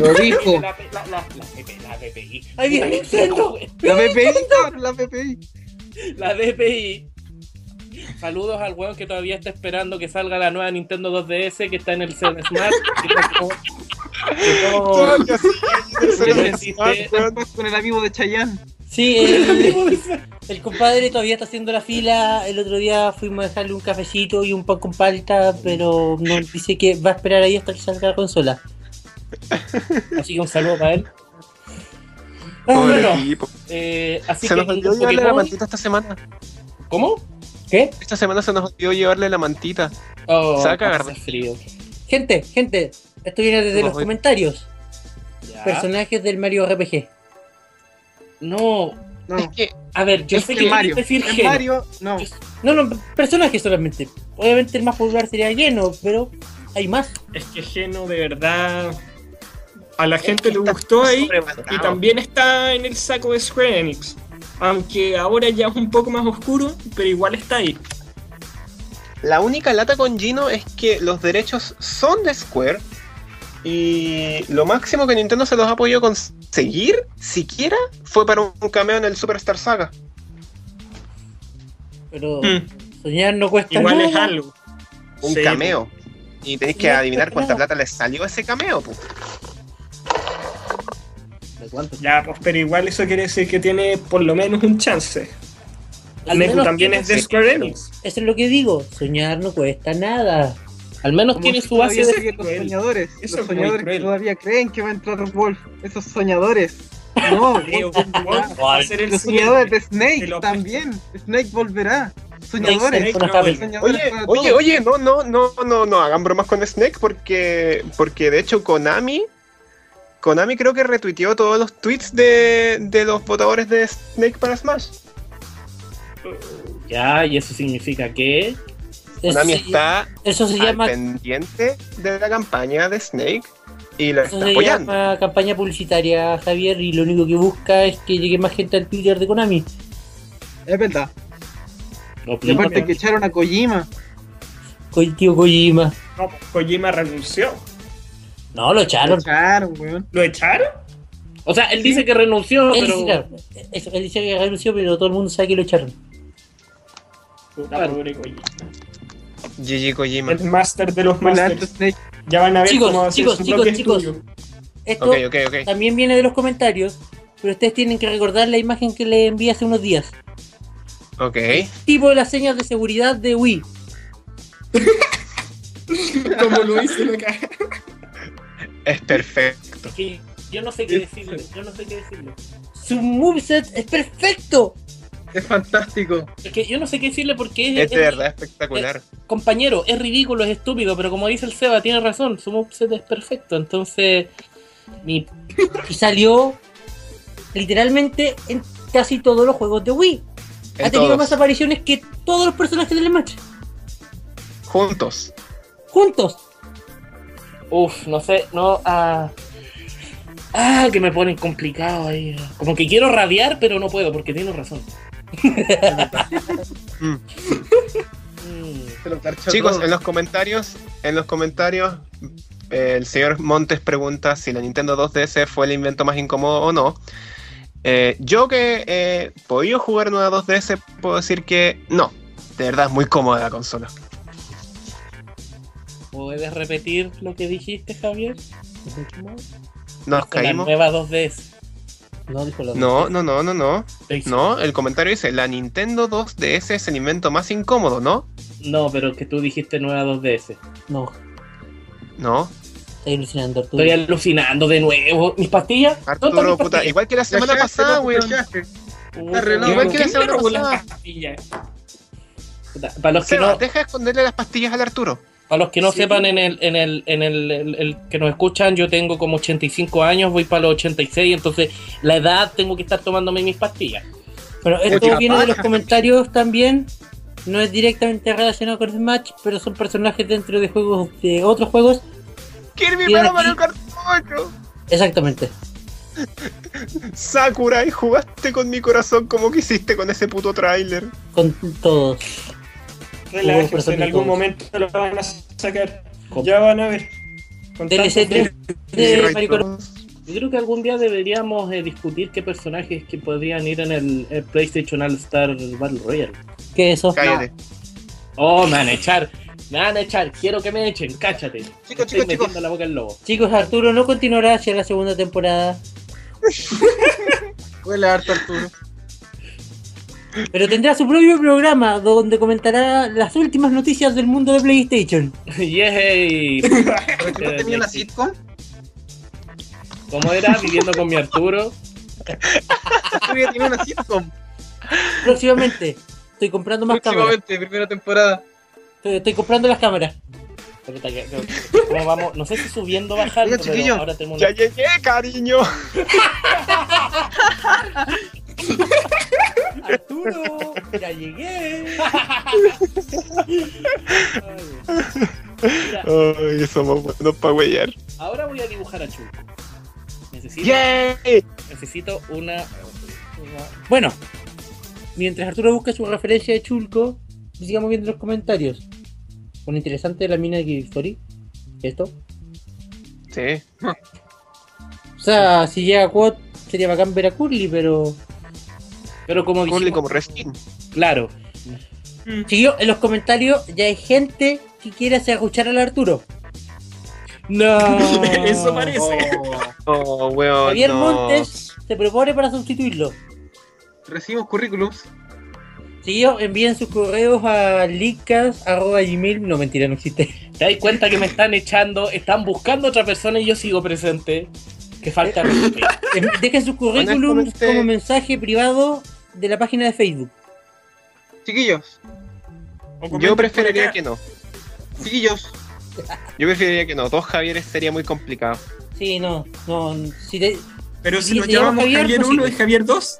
Lo dijo. La, la, la, la, DPI, la Nintendo. La PPI, cabrón, la PPI. La DPI. Saludos al weón que todavía está esperando que salga la nueva Nintendo 2DS que está en el Smart. *laughs* *laughs* Con el amigo de Chayanne. Sí, el, *laughs* el compadre todavía está haciendo la fila. El otro día fuimos a dejarle un cafecito y un pan con palta, pero nos dice que va a esperar ahí hasta que salga la consola. Así que un saludo para él. Ah, Pobre bueno. tipo. Eh, así Se que nos olvidó llevarle la mantita esta semana. ¿Cómo? ¿Qué? Esta semana se nos olvidó llevarle la mantita. Oh, Se va a cagar. frío. Gente, gente, esto viene desde los voy- comentarios. Ya. Personajes del Mario RPG. No, No. Es que, a ver, yo sé que Mario. En Geno. Mario, no. Yo- No, no, personajes solamente. Obviamente el más popular sería Lleno, pero hay más. Es que Geno de verdad. A la gente le gustó ahí. Y también está en el saco de Square Enix. Aunque ahora ya es un poco más oscuro, pero igual está ahí. La única lata con Gino es que los derechos son de Square. Y lo máximo que Nintendo se los ha podido conseguir, siquiera, fue para un cameo en el Superstar Saga. Pero Hmm. soñar no cuesta Igual nada. es algo. Un Sí, cameo. Y tenéis que No, adivinar cuánta plata les salió ese cameo. po. ¿De cuánto? Ya, pues, pero igual eso quiere decir que tiene por lo menos un chance. Al menos también es de Square Enix. Eso es lo que digo. Soñar no cuesta nada. Al menos Como tiene su base de. los soñadores. Eso los soñadores que todavía creen que va a entrar Wolf. Esos soñadores. No, *laughs* Wolf va a ser el Los soñadores de Snake también. Snake volverá. Soñadores. Oye, oye, oye, no, no, no, no, no hagan bromas con Snake porque, porque de hecho Konami, Konami creo que retuiteó todos los tweets de, de los votadores de Snake para Smash. Ya, y eso significa que. Konami Es- está Eso se al pendiente de la campaña de Snake y la eso está se apoyando. llama campaña publicitaria, Javier, y lo único que busca es que llegue más gente al Twitter de Konami. Es verdad. Y aparte que echaron a Kojima. Ko- Tío Kojima. No, Kojima renunció. No, lo Lo echaron. echaron, weón. ¿Lo echaron? O sea, él dice que renunció, Él, pero. dice, claro, eso, él dice que renunció, pero todo el mundo sabe que lo echaron. Puta, Claro. pobre Kojima. GG Kojima. El master de los masters. Ya van a ver Chicos, cómo va a ser chicos, chicos, chicos. estudio. Esto también viene de los comentarios, pero ustedes tienen que recordar la imagen que le envié hace unos días. Ok. Tipo de las señas de seguridad de Wii. *laughs* Como lo hice acá. Es perfecto. Es que yo no sé qué decirle. Yo no sé qué decirle. Su moveset es perfecto. Es fantástico. Es que yo no sé qué decirle porque es, Es de es- verdad espectacular. compañero, es ridículo, es estúpido, pero como dice el Seba, tiene razón, su moveset es perfecto, entonces mi Y salió literalmente en casi todos los juegos de Wii. Ha En tenido todos. más apariciones que todos los personajes del match. Juntos. Juntos. Uf, no sé, no. Ah, ah, que me ponen complicado ahí. Como que quiero rabiar, pero no puedo, porque tienes razón. Mm. Mm. Chicos, todo. en los comentarios, en los comentarios, eh, el señor Montes pregunta si la Nintendo 2DS fue el invento más incómodo o no. Eh, yo que he podido jugar en una 2DS, puedo decir que no. De verdad es muy cómoda la consola. ¿Puedes repetir lo que dijiste, Javier? Nos Con la caímos. nueva 2DS. No, dijo la No, no, no, no, no. No, el comentario dice, la Nintendo 2DS es el invento más incómodo, ¿no? No, pero que tú dijiste nueva 2DS. No, No. estoy alucinando, Arturo. Estoy alucinando de nuevo. ¿Mis pastillas? ¿Dónde están Arturo, mis puta, pastillas? igual que la semana pasada, weón. flasheaste. Puta, reloj. Igual que la ¿quién semana me robó las pasada. Para los que Seba, no, deja de esconderle las pastillas al Arturo. Para los que no Sí. sepan en el, en el, en el, el- que nos escuchan, yo tengo como 85 años, voy para los 86, entonces la edad tengo que estar tomándome mis pastillas. Bueno, esto viene de los comentarios también. No es directamente relacionado con Smash, pero son personajes dentro de juegos de otros juegos. Kirby para. Mario Kart 8. Exactamente. Sakurai, jugaste con mi corazón como quisiste con ese puto tráiler. Con todos. En algún todos. momento lo van a sacar. Ya van a ver. DLC tantos 3 de. Yo creo que algún día deberíamos eh, discutir qué personajes que podrían ir en el, el PlayStation All Star Battle Royale. ¿Qué es eso? Cállate. Oh, me van a echar, me van a echar, quiero que me echen, cáchate. Chicos, Estoy chicos, metiendo chicos. la boca al lobo. Chicos, Arturo no continuará hacia la segunda temporada, *laughs* Huele harto Arturo. Pero tendrá su propio programa donde comentará las últimas noticias del mundo de PlayStation. *laughs* Yay. ¿Pero tú no tenías una sitcom? ¿Cómo era? Viviendo con mi Arturo. Ya tiene una sitcom. Próximamente, estoy comprando más cámaras. Próximamente, primera temporada. Estoy, estoy comprando las cámaras. ¿Cómo vamos? No sé si subiendo o bajando, Oiga, pero chiquillo. ahora tenemos Ya una... llegué, cariño. *laughs* *laughs* Arturo, ya llegué. Ay, somos buenos para huellar. ahora voy a dibujar a Chulco. Necesito, ¡Yay! necesito una, una- Bueno, mientras Arturo busca su referencia de Chulco, sigamos viendo los comentarios. Bueno, interesante la mina de Story. ¿Esto? Sí. O sea, si llega a Quad, sería bacán ver a Curly, pero. Pero como dijimos, como reskin. claro, Chiquillo, en los comentarios ya hay gente que quiere hacer escuchar al Arturo. no, *laughs* Eso parece. Oh, weón. Javier no. Montes se propone para sustituirlo. Recibimos currículums. Chiquillo, envíen sus correos a licas.gmail. No, mentira, no existe. te das cuenta que me están echando, están buscando otra persona y yo sigo presente. Que falta *laughs* respeto. Dejen sus currículums como mensaje privado de la página de Facebook. Chiquillos, Yo preferiría que no. Chiquillos, Yo preferiría que no. Dos Javieres sería muy complicado. Sí, no, no. Si te- Pero si Si nos llamamos Javier, Javier no 1 y sirve. Javier 2,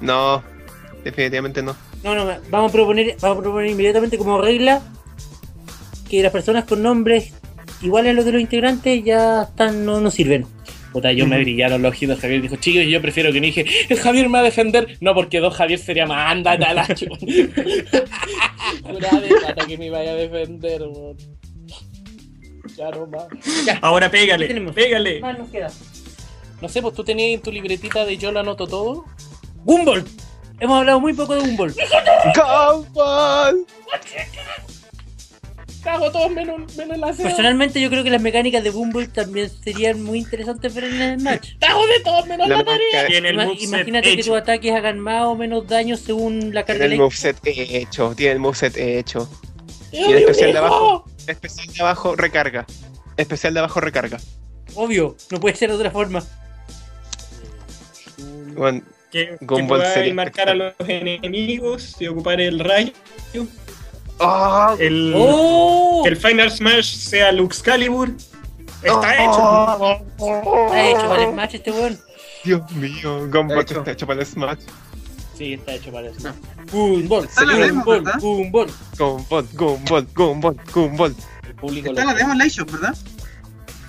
No, definitivamente no. no, no, vamos a proponer, vamos a proponer inmediatamente como regla que las personas con nombres iguales a los de los integrantes ya están, no, no sirven. Puta, yo me brillaron los ojitos. Javier dijo, chicos, yo prefiero que no dije, el Javier me va a defender. No, porque dos Javier sería más, ándate a la. *laughs* Jurá de plata que me vaya a defender, weón. Ya no más. ahora ¿Qué pégale, pégale. Más nos queda. No sé, pues tú tenías en tu libretita de yo lo anoto todo. Gumball. Hemos hablado muy poco de Gumball. ¡Gumball! Cago todos menos, menos la seda. Personalmente yo creo que las mecánicas de Gumball también serían muy interesantes ver en el match. *laughs* Cago de todos menos la, La tarea. Tiene Ima- Imagínate que tus ataques hagan más o menos daño según la carga Tiene el moveset hecho. Tiene el moveset hecho. Dios Y el especial de abajo. Especial de abajo, recarga. Especial de abajo, recarga. Obvio, no puede ser de otra forma. Bueno, Que, que sería marcar a los enemigos y ocupar el rayo. ¡Oh! El, ¡Oh! el Final Smash sea Lux Calibur. Está ¡Oh! hecho. Está hecho para el match este weón. Dios mío, Gumball Está hecho. está hecho para el Smash. Sí, está hecho para. Gumball, la demo, Gumball. Gumball. Gumball, Gumball, Gumball, Gumball. El público está la demo en la eShop, ¿verdad?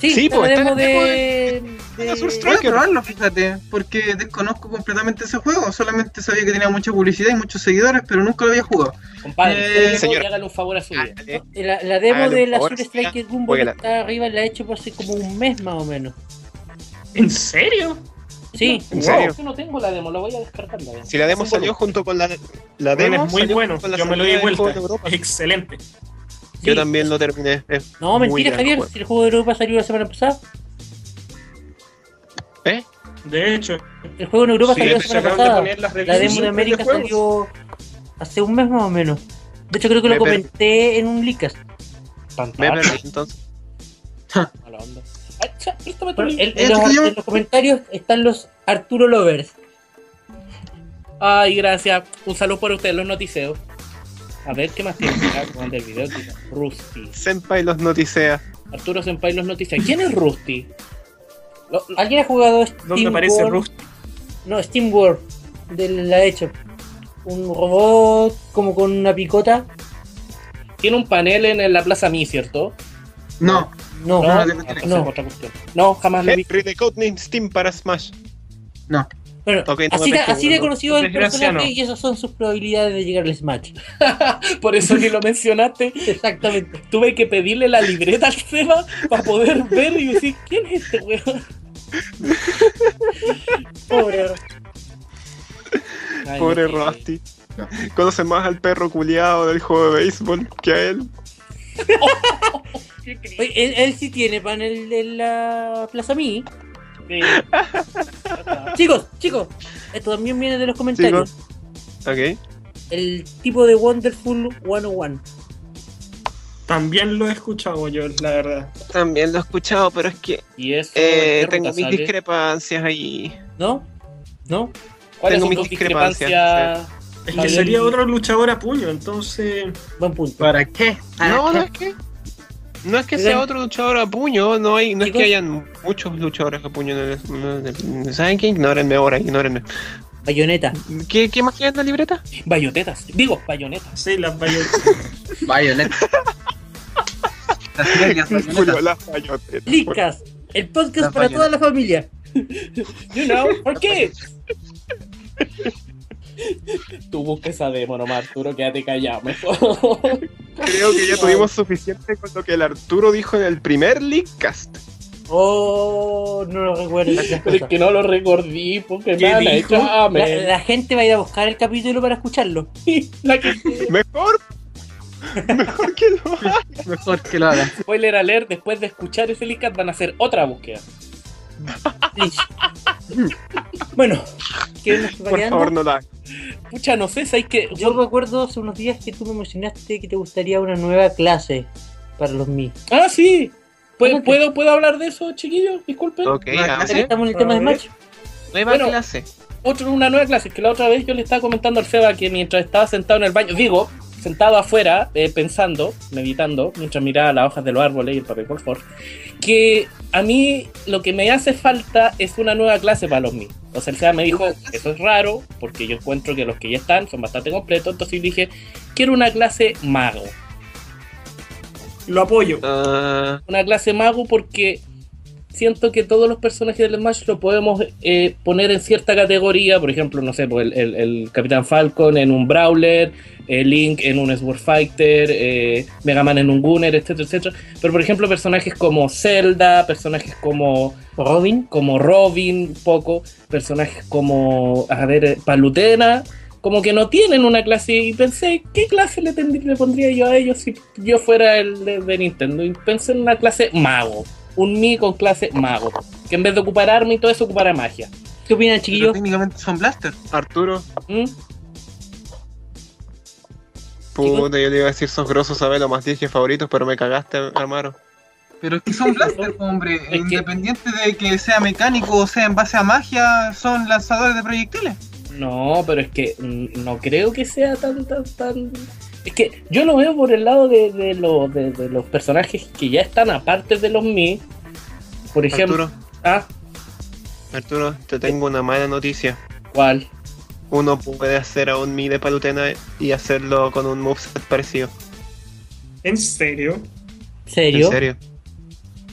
Sí, Sí, pues, la está de... de de- Azul Voy a probarlo, fíjate, porque desconozco completamente ese juego. Solamente sabía que tenía mucha publicidad y muchos seguidores, pero nunca lo había jugado. Compadre, Eh, señor, hágale un favor a su vida. Ándale. La, la demo Hágale de un la favor, Super Striker Gumball jueguela. está arriba, la he hecho por hace como un mes más o menos. ¿En serio? Sí, ¿En serio? Yo no tengo la demo, la voy a descartar la demo. Si la demo salió junto con la, la Bueno, demo, es muy bueno. Yo me lo di del vuelta. Europa. Excelente. Yo también lo terminé. es no, mentira Javier, juego. si el juego de Europa salió la semana pasada. ¿Eh? De hecho, El juego en Europa Sí, salió la se semana de pasada. las La demo de América salió hace un mes más o menos. De hecho creo que lo Me per- comenté en un Leakcast. Me perdí entonces. *laughs* Mala onda. Bueno, en, en los, chiquillo. en los comentarios están los Arturo Lovers. Ay, gracias. Un saludo para ustedes, los noticios. A ver, ¿qué más tiene? Con el video, tío? Rusty. Senpai los noticea. Arturo Senpai los noticias. ¿Quién es Rusty? ¿Alguien ha jugado Steam ¿dónde aparece World? Rusty? No, Steam World. De la hecho. Un robot como con una picota. Tiene un panel en, la Plaza Mi, ¿cierto? No, No, No, no, no, no, esa es no. otra cuestión. No, jamás lo vi. Steam para Smash. no. Bueno, no así, de, así de no. conocido el personaje no. y esas son sus probabilidades de llegar al Smash. *laughs* Por eso ni lo mencionaste. Exactamente. Tuve que pedirle la libreta al Seba para poder ver y decir, ¿quién es este weón? Pobre. Ay, Pobre no, Rusty. Conoce más al perro culiado del juego de béisbol que a él. *laughs* Oye, él, él sí tiene panel en la Plaza Mi. Sí. *laughs* Chicos, chicos, esto también viene de los comentarios. Ok. El tipo de Wonderful 101. También lo he escuchado yo, la verdad. También lo he escuchado, pero es que Y eso. eh, ¿qué tengo mis sale? discrepancias ahí. ¿No? ¿No? ¿Cuáles tengo son mis discrepancias? Es que sería otro luchador a puño, entonces. Buen punto. ¿Para qué? ¿Para No, qué? no es que. No es que sea otro luchador a puño, no hay, no es que hayan muchos luchadores a puño ¿Saben qué? Ignórenme ahora, ignórenme. Bayoneta. ¿Qué, qué más queda en la libreta? Bayonetas. Digo, bayonetas. Sí, las bayonetas. *laughs* Bayonetas. Lickas. El podcast para toda la familia. *laughs* You know, ¿por qué? *laughs* Tú busca esa demo nomás, Arturo, quédate callado mejor. Creo que ya *laughs* tuvimos suficiente con lo que el Arturo dijo en el primer Leakcast. Oh, no lo recuerdo. Pero es que no lo recordí porque ¿Qué me dijo? La, la gente va a ir a buscar el capítulo para escucharlo. *laughs* La que Mejor. Mejor que lo haga. Mejor que lo hagan. spoiler alert, después de escuchar ese link van a hacer otra búsqueda. Bueno, ¿quieren nos Por variando? favor, no la. Pucha, no sé, ¿sabes qué? Yo recuerdo hace unos días que tú me mencionaste que te gustaría una nueva clase para los Mi. Ah, sí. ¿Puedo, ¿Cómo que? ¿puedo, ¿Puedo hablar de eso, chiquillos? Disculpen. Ok, que ver. estamos en el tema de ver. Smash. Nueva Bueno. clase. Otro, una nueva clase, que la otra vez yo le estaba comentando al Seba que mientras estaba sentado en el baño, digo, sentado afuera, eh, pensando, meditando, mientras miraba las hojas de los árboles y el papel confort, que a mí lo que me hace falta es una nueva clase para los míos. O sea, el SEA me dijo, eso es raro, porque yo encuentro que los que ya están son bastante completos, entonces dije, quiero una clase mago. Lo apoyo. Ah, Una clase mago porque siento que todos los personajes del Smash lo podemos eh, poner en cierta categoría, por ejemplo, no sé, pues el, el- el Capitán Falcon en un Brawler, eh, Link en un Sword Fighter, eh, Mega Man en un Gunner, etcétera, etcétera. Pero por ejemplo, personajes como Zelda, personajes como Robin. como Robin, un poco, personajes como, a ver, eh, Palutena, como que no tienen una clase. Y pensé, ¿qué clase le, tendría- le pondría yo a ellos si yo fuera el de, de Nintendo? Y pensé en una clase mago, un Mi con clase mago, que en vez de ocupar arma y todo eso, ocupara magia. ¿Qué opinan, Pero chiquillos? técnicamente son blaster. Arturo, ¿Mm? puta, yo le iba a decir sos grosos, sabes los más 10 favoritos, pero me cagaste, Amaro. Pero es que son *laughs* blaster, hombre. Independiente de que sea mecánico o sea en base a magia, son lanzadores de proyectiles. No, pero es que mm, no creo que sea tan, tan, tan... Es que yo lo veo por el lado de, de, lo- de- de los personajes que ya están aparte de los Mi. Por ejemplo... Arturo, Ah, Arturo, te tengo una mala noticia. ¿cuál? Uno puede hacer a un Mi de Palutena y hacerlo con un moveset parecido. ¿En serio? ¿Serio? ¿En serio?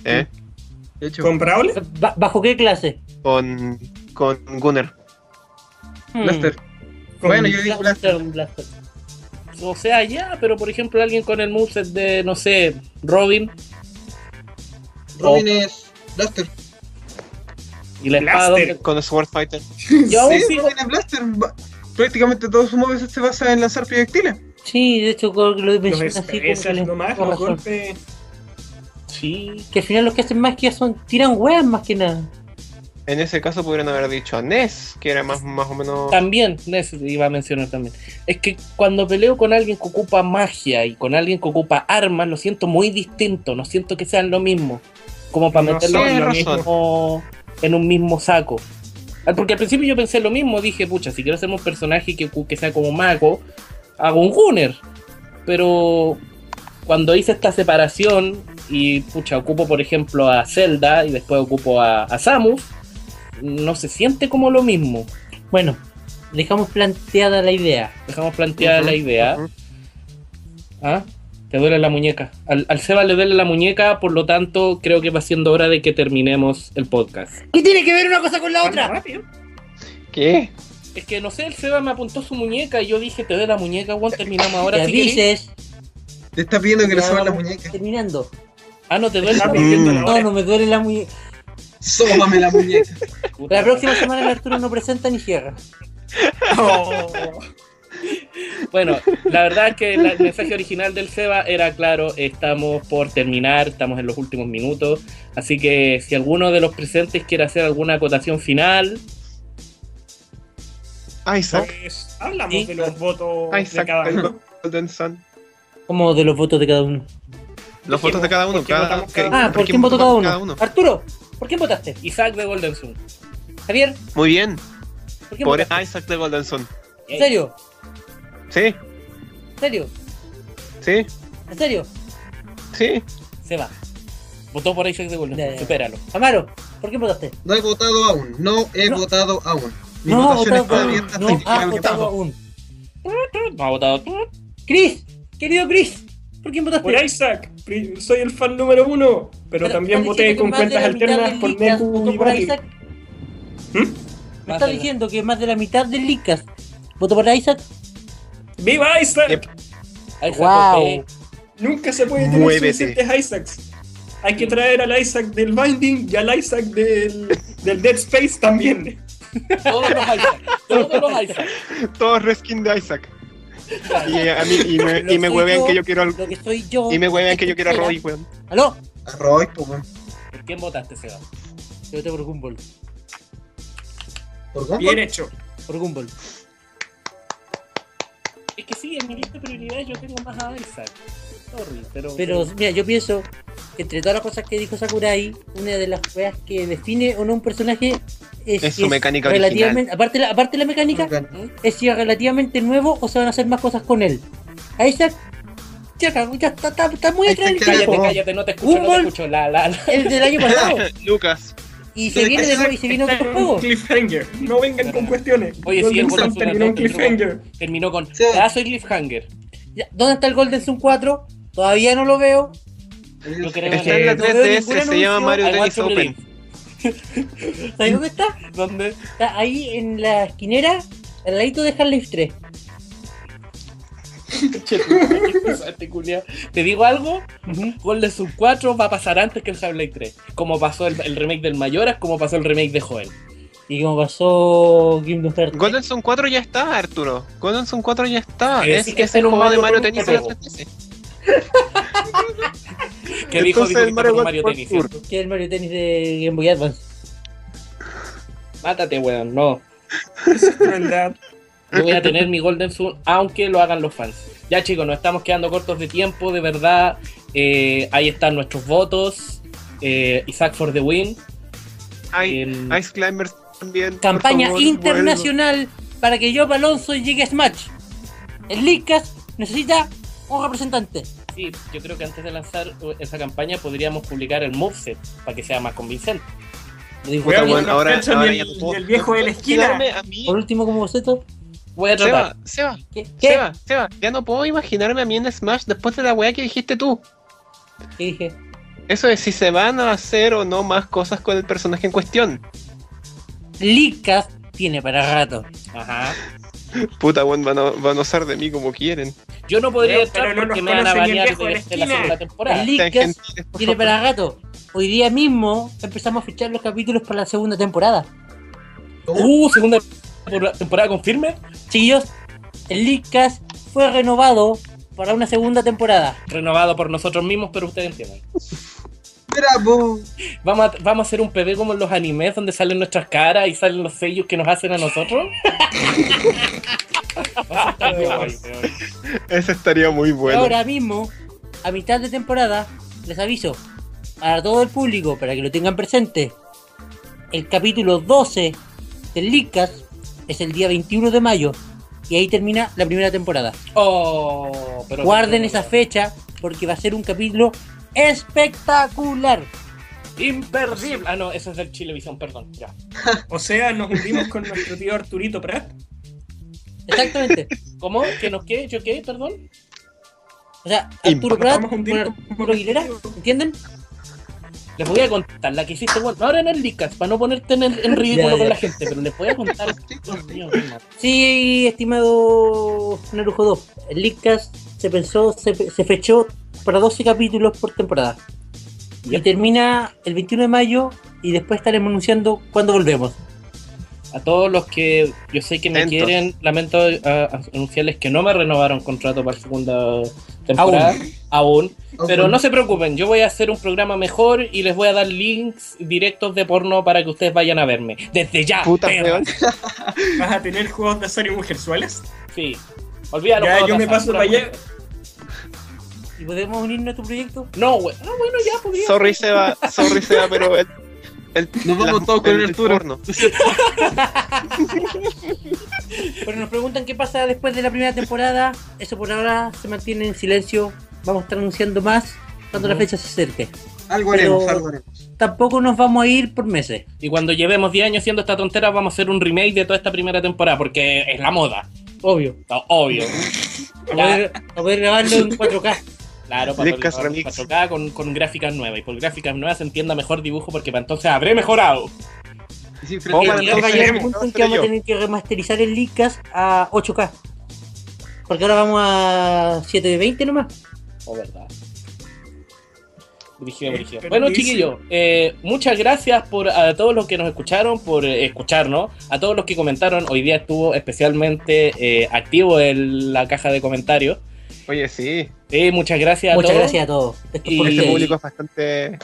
¿Eh? Hecho, ¿Con ¿Bajo qué clase? Con, con Gunner. Hmm. blaster. Con- Bueno, yo digo Blaster. O sea, ya, pero por ejemplo, alguien con el moveset de, no sé, Robin Robin es blaster. y la espada. Blaster. Con Sword Fighter. *laughs* Yo aún Sí, sigo- Robin es blaster. Prácticamente todo su moveset se basa en lanzar proyectiles. Sí, de hecho, lo Los mencionas así como que nomás, con los golpes. Sí. Que al final los que hacen magia son tiran weas más que nada. En ese caso pudieron haber dicho a Ness, que era más, más o menos. También, eso iba a mencionar también. Es que cuando peleo con alguien que ocupa magia y con alguien que ocupa armas, lo siento muy distinto. No siento que sean lo mismo. Como para No meterlo en, lo mismo. en un mismo saco. Ah, Porque al principio yo pensé lo mismo. Dije, pucha, si quiero hacer un personaje que, que sea como mago, hago un Gunner. Pero cuando hice esta separación y pucha, ocupo por ejemplo a Zelda y después ocupo a, a Samus, no se siente como lo mismo. Bueno, dejamos planteada la idea. Dejamos planteada la idea. ¿Ah? Te duele la muñeca. Al, al Seba le duele la muñeca, por lo tanto, creo que va siendo hora de que terminemos el podcast. ¿Qué tiene que ver una cosa con la otra? rápido. ¿Qué? Es que no sé, el Seba me apuntó su muñeca y yo dije, te duele la muñeca, Juan, terminamos ahora. Te si avises. Te está pidiendo que le suban la muñeca. Terminando. Ah, no te duele la la No, no me duele la muñeca. Sóbame la muñeca. La próxima semana el Arturo no presenta ni cierra. Oh. Bueno, la verdad es que la- el mensaje original del Seba era claro, estamos por terminar, estamos en los últimos minutos, así que si alguno de los presentes quiere hacer alguna acotación final, Isaac. Pues hablamos Sí. de los votos de Isaac cada del uno. Golden Sun. Como de los votos de cada uno. Los votos de cada uno. ¿Por qué Cada, cada Ah, ¿por quién votó cada uno? Arturo, ¿por quién votaste? Isaac de Golden Sun. Javier, Muy bien. ¿por quién Por votaste? Isaac de Golden Sun. ¿En serio? Sí, ¿En serio? sí, ¿En serio? sí. Seba. Votó por Isaac de Golden Sun, supéralo. Amaro, ¿por quién votaste? No he votado aún. No he No. votado aún. Mi No votación está votado abierta No el votado aún. No ha votado. Chris, querido Chris, ¿por quién votaste? Por Isaac, soy el fan número uno, pero, ¿Me también voté con de cuentas alternas por Neku y por. Isaac? ¿Mm? ¿Me estás diciendo que más de la mitad del Lickas votó por Isaac? ¡Viva Isaac! Yep. Isaac Wow. Nunca se puede tener Muévete. suficientes Isaacs. Hay que traer al Isaac del Binding y al Isaac del, del Dead Space también. Todos los Isaac. Todos los Isaac. Todos reskin de Isaac. Y a mí, y me, Lo y me huevean yo, que yo quiero al- Lo que soy yo. y me huevean que yo quiero a. Roy, weón. ¿Aló? A Roy, pues, weón. ¿Por quién votaste, Seba? Yo voté por Gumball. ¿Por Gumball? Bien hecho. Por Gumball. Es que sí, en mi lista de prioridades yo tengo más a Isaac. Sorry, pero. Pero mira, yo pienso entre todas las cosas que dijo Sakurai, una de las weas que define o no un personaje es, Es su si mecánica relativamente, aparte, la, aparte de la mecánica, es si es relativamente nuevo o se van a hacer más cosas con él. Ahí está. Ya, cago, ya está, está, está muy atrás el está, Cállate, cállate, no te escucho, no te escucho. La, la, la. El del año pasado. *laughs* Lucas. Y se viene de nuevo y se viene otro juego. cliffhanger. No vengan con cuestiones. Oye, sí, Golden el Sun terminó en cliffhanger. Terminó con Sí. pedazo de cliffhanger. ¿Dónde está el Golden Sun 4? Todavía no lo veo. Yo creo Está en la Eh, no veo 3DS, ningún se llama. Mario Tennis Open. ¿Sabes *laughs* dónde está? ¿Dónde? Está ahí en la esquinera, al ladito de Half-Life 3. Pesante, culiao. Te digo algo, Golden Sun 4 va a pasar antes que el Half-Life 3. Como pasó el, el remake del Mayoras, como pasó el remake de Joel. Y como pasó Kingdom Hearts. Golden Sun 4 ya está, Arturo. Golden Sun 4 ya está. Es que es es el juego de Mario Tennis *laughs* de la juego. 3DS. Que dijo, dijo el Mario Mario. Tennis. Que es el Mario Tennis de Game Boy Advance. Mátate, weón, no. Eso es crueldad. Yo voy a tener mi Golden Sun, aunque lo hagan los fans. Ya chicos, nos estamos quedando cortos de tiempo, de verdad. Eh, ahí están nuestros votos. Eh, Isaac for the win. Hay Ice Climbers también. Campaña favor, internacional para que Job Alonso llegue a Smash. El Leadcast necesita un representante. Sí, yo creo que antes de lanzar uh, esa campaña podríamos publicar el moveset para que sea más convincente. Bueno, ahora- ya el, puedo- el viejo de la esquina. Imaginarme a mí. Por último, como boceto. Voy a tratar. Seba, Seba, ¿Qué? Seba, Seba, ya no puedo imaginarme a mí en Smash después de la weá que dijiste tú. ¿Qué dije? Eso es si se van a hacer o no más cosas con el personaje en cuestión. Leadcast tiene para rato. Ajá. Puta, weón, van a, van a usar de mí como quieren. Yo no podría pero no porque nos me van a viejo de de, la segunda temporada. Por tiene para rato. Hoy día mismo empezamos a fichar los capítulos para la segunda temporada. Uh, segunda por- temporada con firme. Chiquillos, el Leadcast fue renovado para una segunda temporada. Renovado por nosotros mismos, pero ustedes entienden. Bravo. Vamos a, vamos a hacer un PV como en los animes donde salen nuestras caras y salen los sellos que nos hacen a nosotros. *laughs* Ese estaría muy bueno. Ahora mismo, a mitad de temporada, les aviso a todo el público para que lo tengan presente. El capítulo 12 del Leadcast es el día 21 de mayo y ahí termina la primera temporada. Oh, pero Guarden esa fecha porque va a ser un capítulo espectacular. Imperdible. Ah, no, eso es del Chilevisión, perdón. Ya. *laughs* O sea, nos hundimos con nuestro tío Arturito Prat. Exactamente. *laughs* ¿Cómo? ¿Que nos qué? ¿Yo qué? Perdón. O sea, Arturo Prat con Arturo Aguilera, ¿entienden? Les voy a contar la que hiciste, bueno, ahora en el Licas, para no ponerte en, en *laughs* ridículo Ya, ya. con la gente, pero les voy a contar. Sí, estimado Narujo 2. El Leadcast se pensó, se, se fechó para 12 capítulos por temporada. Y termina el 21 de mayo y después estaremos anunciando cuándo volvemos. A todos los que yo sé que me quieren, lamento ah, anunciarles que no me renovaron contrato para la segunda temporada. Aún. Pero no se preocupen, yo voy a hacer un programa mejor y les voy a dar links directos de porno para que ustedes vayan a verme. Desde ya. Puta. *laughs* ¿Vas a tener juegos de azar y mujerzuelas? Sí. Olvídalo. Ya, yo me paso para allá. ¿Y podemos unirnos a tu proyecto? No, güey. Ah, bueno, ya podría. Sorry, Seba, sorry, Seba, pero el. el Nos vamos la- todos con el el porno. Pero *laughs* nos preguntan qué pasa después de la primera temporada. Eso por ahora se mantiene en silencio. Vamos a estar anunciando más cuando la Ujú. fecha se acerque. Algo Pero- haremos, algo haremos. Tampoco nos vamos a ir por meses. Y cuando llevemos 10 años haciendo esta tontera, vamos a hacer un remake de toda esta primera temporada, porque es la moda. Obvio. No, obvio. A poder, a poder grabarlo en 4K. Claro, para Lickas para- Remix. 4K con, con gráficas nuevas. Y por gráficas nuevas se entienda mejor dibujo, porque para entonces habré mejorado. Y sin Oh, el esperemos, punto en que vamos a tener que remasterizar el Leadcast a 8K. Porque ahora vamos a 720 nomás. O verdad. Dirigido, dirigido. pero Bueno, chiquillos, eh, muchas gracias por a todos los que nos escucharon, por eh, escucharnos, a todos los que comentaron. Hoy día estuvo especialmente eh, activo en la caja de comentarios. Oye, sí. Eh, muchas gracias a Muchas todos. gracias a todos. Y- por Este público es bastante.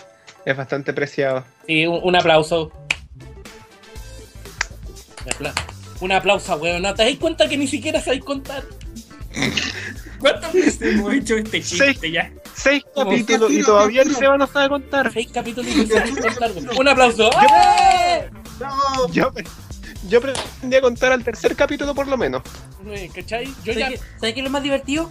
Es bastante preciado. Sí, un, un aplauso. Un apla- Un aplauso, weón. ¿No te das cuenta que ni siquiera sabéis contar? ¿Cuántas veces hemos hecho este chiste Sí. ya? Seis capítulos y todavía el Arturo. Seba no sabe contar. Seis capítulos y no sabéis *laughs* contar. weón. Un aplauso. ¡Eh! ¡Bravo! Yo, yo pretendía contar al tercer capítulo por lo menos. Eh, ¿Cachai? Yo ya. ¿Sabes qué, ¿sabes qué es lo más divertido?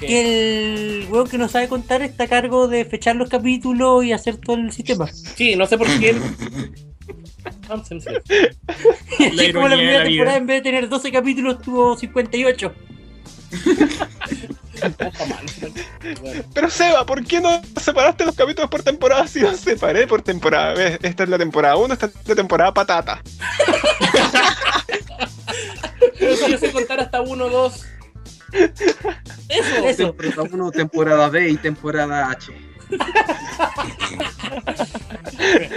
¿Qué? que el weón que no sabe contar está a cargo de fechar los capítulos y hacer todo el sistema. Sí, no sé por qué. *laughs* *laughs* Y así como la ironía de primera la vida. temporada, en vez de tener 12 capítulos, tuvo 58. Ojo, man. Bueno, Pero Seba, ¿por qué no separaste los capítulos por temporada si los separé por temporada? ¿Ves? Esta es la temporada 1, esta es la temporada patata. *laughs* Pero si yo sé contar hasta uno, dos. Eso. Eso. Temporada 1, temporada B y temporada H.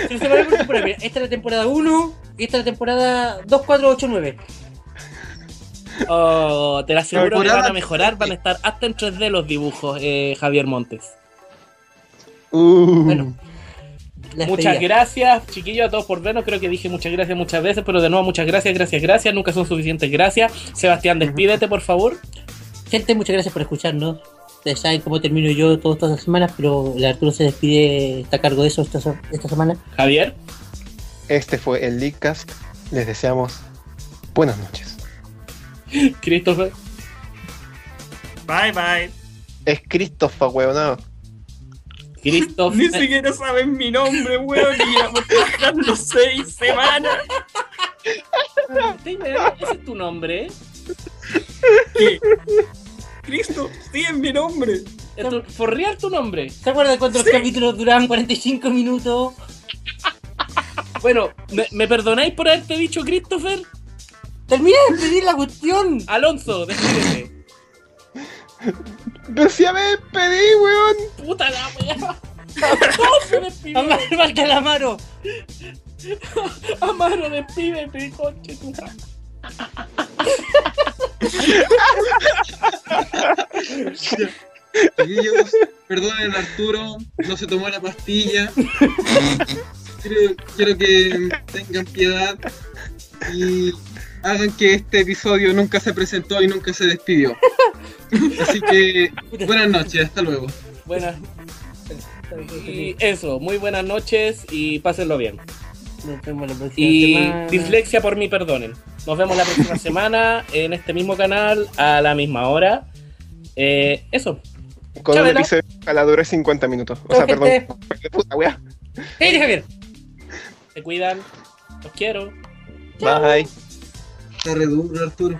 Se lo separé por temporada. Mira, esta es la temporada 1 y esta es la temporada 2, 4, 8, 9. Oh, te lo aseguro que van a mejorar, van a estar hasta en 3D los dibujos, eh, Javier Montes. Uh. Bueno, la Muchas gracias, chiquillos, a todos por vernos. Creo que dije muchas gracias muchas veces, pero de nuevo, muchas gracias, gracias, gracias. Nunca son suficientes gracias. Sebastián, despídete, por favor. Gente, muchas gracias por escucharnos. Ustedes saben cómo termino yo todas estas semanas, pero el Arturo se despide, está a cargo de eso esta, esta semana. Javier, Este fue el Leadcast. Les deseamos buenas noches. *laughs* Christopher, Bye bye. Es Christopher, weón. *laughs* Ni Christopher. siquiera saben mi nombre, weón. Y llevamos trabajando seis semanas. *laughs* Ese es tu nombre. *laughs* ¿Qué? Cristo, sí es mi nombre. Es tu- Forrear tu nombre. ¿Se acuerdan cuando los capítulos duraban 45 minutos? *laughs* Bueno, ¿me, me perdonáis por haberte dicho Christopher? Terminé de pedir la cuestión. Alonso, despídete. Ya *laughs* me despedí, weón. Puta la wea. No, se despidió. Amaro, falta el Amaro. Amaro, despídete, conche tu. Chiquillos, perdonen Arturo, no se tomó la pastilla. Quiero, quiero que tengan piedad y hagan que este episodio nunca se presentó y nunca se despidió. Así que buenas noches, hasta luego. Buenas. Y eso, muy buenas noches y pásenlo bien. Nos vemos la próxima Y semana. dislexia por mí, perdonen. Nos vemos la próxima *laughs* semana en este mismo canal a la misma hora. Eh, eso. Con Chabela. un episodio que la dure 50 minutos. O sea, perdón. Puta, weá. ¡Hey, Javier! Se cuidan. Los quiero. Bye. Está re duro, Arturo.